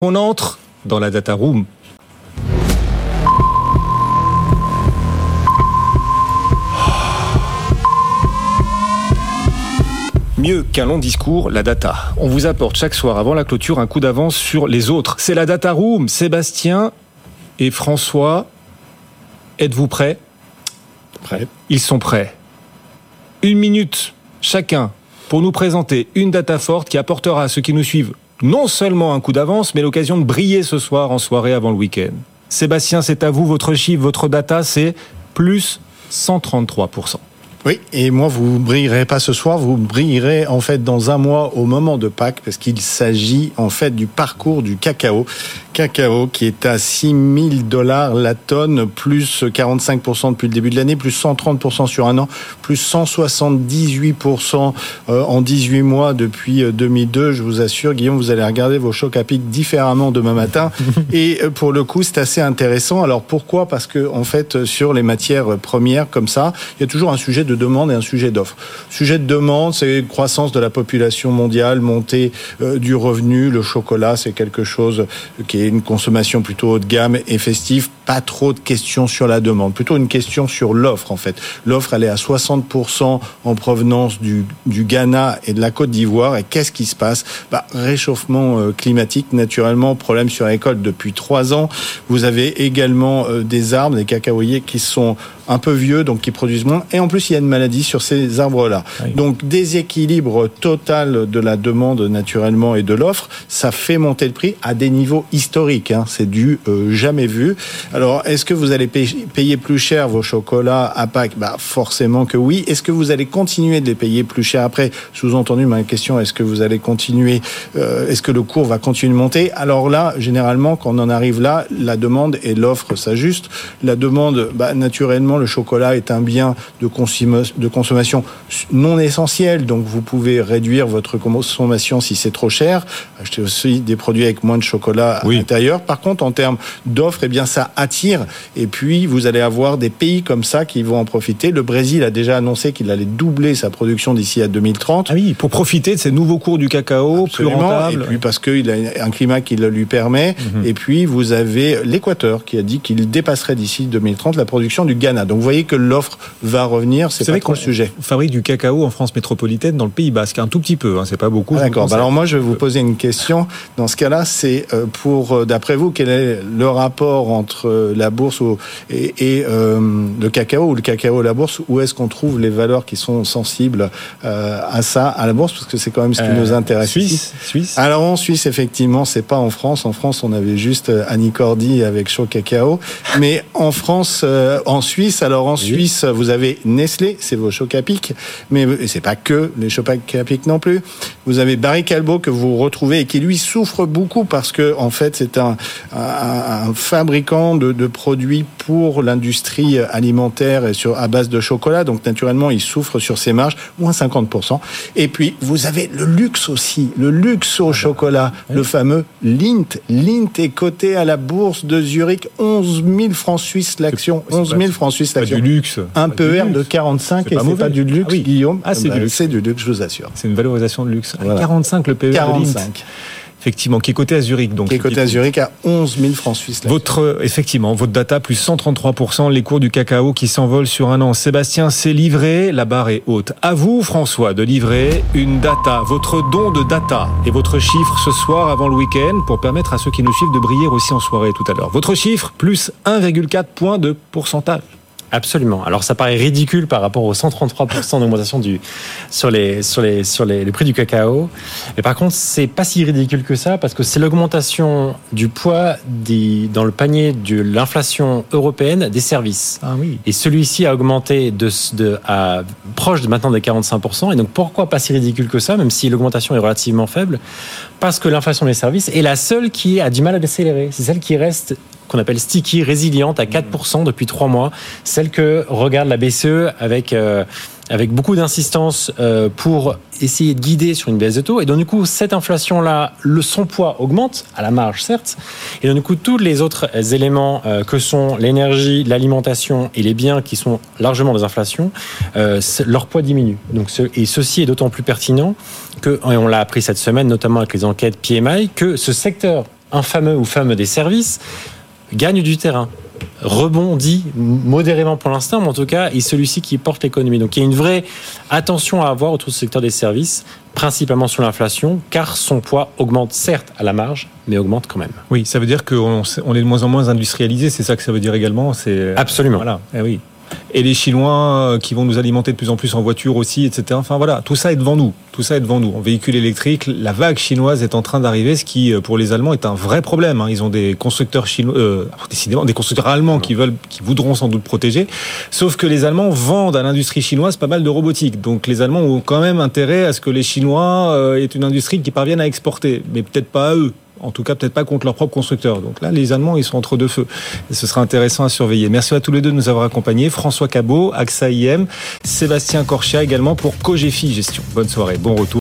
On entre dans la data room. Mieux qu'un long discours, la data. On vous apporte chaque soir avant la clôture un coup d'avance sur les autres. C'est la data room. Sébastien et François, êtes-vous prêts? Prêt. Ils sont prêts. Une minute chacun pour nous présenter une data forte qui apportera à ceux qui nous suivent non seulement un coup d'avance, mais l'occasion de briller ce soir en soirée avant le week-end. Sébastien, c'est à vous, votre chiffre, votre data, c'est plus 133%. Oui, et moi, vous brillerez pas ce soir, vous brillerez en fait dans un mois au moment de Pâques, parce qu'il s'agit en fait du parcours du cacao. Cacao qui est à 6 000 dollars la tonne, plus 45% depuis le début de l'année, plus 130% sur un an, plus 178% euh, en 18 mois depuis 2002. Euh, Je vous assure, Guillaume, vous allez regarder vos chocs à pic différemment demain matin. Et euh, pour le coup, c'est assez intéressant. Alors pourquoi? Parce que en fait, sur les matières premières comme ça, il y a toujours un sujet de demande et un sujet d'offre. Sujet de demande, c'est croissance de la population mondiale, montée euh, du revenu. Le chocolat, c'est quelque chose qui est une consommation plutôt haut de gamme et festive. Pas trop de questions sur la demande, plutôt une question sur l'offre en fait. L'offre, elle est à 60% en provenance du, du Ghana et de la Côte d'Ivoire. Et qu'est-ce qui se passe? Bah, Réchauffement euh, climatique, naturellement, problème sur récolte depuis trois ans. Vous avez également euh, des arbres, des cacaoyers qui sont un peu vieux, donc qui produisent moins. Et en plus, il y a une maladie sur ces arbres-là. Oui. Donc, déséquilibre total de la demande naturellement et de l'offre, ça fait monter le prix à des niveaux historiques. Hein. C'est du euh, jamais vu. Alors, est-ce que vous allez payer, plus cher vos chocolats à Pâques? Bah, Forcément que oui. Est-ce que vous allez continuer de les payer plus cher? Après Sous-entendu, ma question, est-ce que vous allez continuer euh, Est-ce que le cours va continuer de monter? Alors là, généralement, quand on en arrive là, la demande et l'offre s'ajustent. La demande, bah, naturellement, le chocolat est un bien de, consommation, de consommation non essentiel, donc vous pouvez réduire votre consommation si c'est trop cher. Acheter aussi des produits avec moins de chocolat Oui. à l'intérieur. Par contre, en termes d'offres, eh bien, ça attire. Et puis, vous allez avoir des pays comme ça qui vont en profiter. Le Brésil a déjà annoncé qu'il allait doubler sa production d'ici à 2030. Ah oui, pour profiter de ces nouveaux cours du cacao, plus Absolument. Et puis parce qu'il a un climat qui le lui permet. Mhm. Et puis vous avez l'Équateur qui a dit qu'il dépasserait d'ici 2030 la production du Ghana. Donc vous voyez que l'offre va revenir. C'est pas trop qu'on le sujet. fabrique du cacao en France métropolitaine dans le Pays Basque, un tout petit peu, hein, c'est pas beaucoup. Ah, D'accord. Bah, alors moi, je vais vous poser une question. Dans ce cas-là, c'est euh, pour, euh, d'après vous, quel est le rapport entre euh, la bourse ou- et, et, euh, le cacao ou le cacao et la bourse Où est-ce qu'on trouve les valeurs qui sont sensibles euh, à ça, à la bourse? Parce que c'est quand même ce qui nous intéresse. ici. Suisse, Suisse. Alors en Suisse, effectivement, c'est pas en France. En France, on avait juste Annie Cordy avec Chaud Cacao. Mais en France, en Suisse, alors en Suisse, vous avez Nestlé, c'est vos Chocapic. Mais et c'est pas que les Chocapic non plus. Vous avez Barry Callebaut que vous retrouvez et qui lui souffre beaucoup parce que en fait, c'est un, un, un fabricant de, de produits pour l'industrie alimentaire et sur à base de chocolat. Donc naturellement, il souffre sur ses marges, moins 50%. Et puis vous avez le luxe aussi, le luxe au chocolat, le fameux Lindt. Lindt est coté à la bourse de Zurich, 11 000 francs suisses l'action, C'est 11 pas- 000 francs suisses l'action. du luxe. Un PER de luxe. 45 C'est et c'est pas du luxe, Ah oui. Guillaume. Ah, c'est Bah, du luxe. C'est du luxe, je vous assure. C'est une valorisation de luxe. Voilà. 45 le PE de Lindt. 45. Effectivement, qui est coté à Zurich. Donc, Qui est coté à Zurich à 11 000 francs suisses. Votre, euh, effectivement, votre data plus 133%, les cours du cacao qui s'envolent sur un an. Sébastien, c'est livré, la barre est haute. À vous, François, de livrer une data, votre don de data et votre chiffre ce soir avant le week-end pour permettre à ceux qui nous suivent de briller aussi en soirée tout à l'heure. Votre chiffre plus 1,4 point de pourcentage. Absolument. Alors ça paraît ridicule par rapport aux 133% d'augmentation du sur les sur les sur les, prix du cacao. Mais par contre, c'est pas si ridicule que ça parce que c'est l'augmentation du poids des, dans le panier de l'inflation européenne des services. Ah oui. Et celui-ci a augmenté de, de à proche de maintenant des 45%. Et donc pourquoi pas si ridicule que ça, même si l'augmentation est relativement faible? Parce que l'inflation des services est la seule qui a du mal à décélérer. C'est celle qui reste qu'on appelle sticky, résiliente à 4% depuis trois mois, celle que regarde la BCE avec euh, avec beaucoup d'insistance euh, pour essayer de guider sur une baisse de taux. Et donc, du coup, cette inflation-là, le, son poids augmente, à la marge, certes. Et donc, du coup, tous les autres éléments euh, que sont l'énergie, l'alimentation et les biens qui sont largement des inflations, leur poids diminue. Donc, ce, et ceci est d'autant plus pertinent que, et on l'a appris cette semaine, notamment avec les enquêtes PMI, que ce secteur infameux ou fameux des services, gagne du terrain rebondit modérément pour l'instant, mais en tout cas, est celui-ci qui porte l'économie. Donc il y a une vraie attention à avoir autour du secteur des services, principalement sur l'inflation, car son poids augmente certes à la marge, mais augmente quand même. Oui, ça veut dire qu'on est de moins en moins industrialisé, c'est ça que ça veut dire également c'est Absolument. Voilà, eh oui et les Chinois euh, qui vont nous alimenter de plus en plus en voiture aussi, etc. Enfin voilà, tout ça est devant nous. Tout ça est devant nous. En véhicule électrique, la vague chinoise est en train d'arriver, ce qui euh, pour les Allemands est un vrai problème. Hein. Ils ont des constructeurs chinois, euh, décidément des constructeurs allemands qui veulent, qui voudront sans doute protéger. Sauf que les Allemands vendent à l'industrie chinoise pas mal de robotique. Donc les Allemands ont quand même intérêt à ce que les Chinois aient une industrie qui parvienne à exporter, mais peut-être pas à eux en tout cas peut-être pas contre leur propre constructeur. Donc là, les Allemands, ils sont entre deux feux. Ce sera intéressant à surveiller. Merci à tous les deux de nous avoir accompagnés. François Cabot, AXA IM, Sébastien Corchia également pour Cogefi Gestion. Bonne soirée, bon retour.